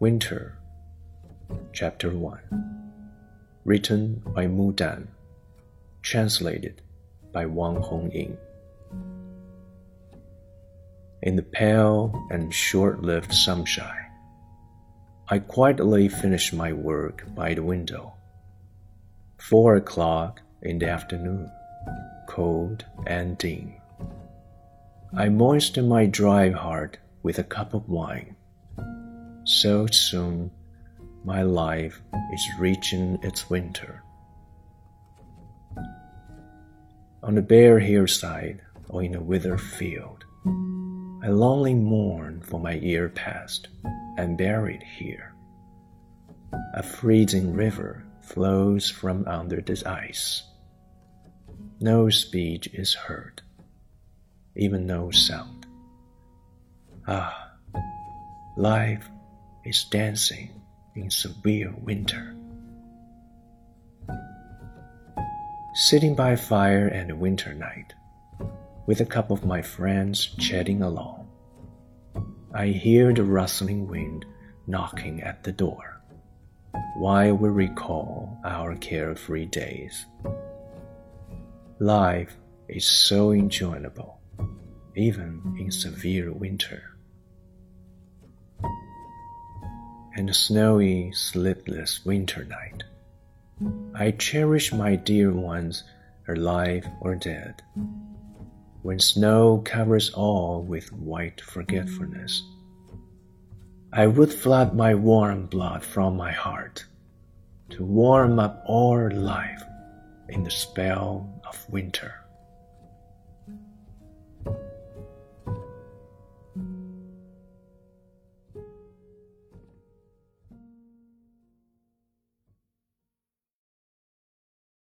Winter, Chapter 1 Written by Mu Dan, translated by Wang Hongying. In the pale and short lived sunshine, I quietly finished my work by the window. Four o'clock in the afternoon, cold and dim. I moistened my dry heart with a cup of wine so soon my life is reaching its winter. On a bare hillside or in a withered field, I lonely mourn for my year past and buried here. A freezing river flows from under the ice. No speech is heard, even no sound. Ah, life is dancing in severe winter. Sitting by fire and a winter night, with a couple of my friends chatting along, I hear the rustling wind knocking at the door, while we recall our carefree days. Life is so enjoyable, even in severe winter. and a snowy, sleepless winter night. I cherish my dear ones, alive or dead. When snow covers all with white forgetfulness, I would flood my warm blood from my heart to warm up all life in the spell of winter.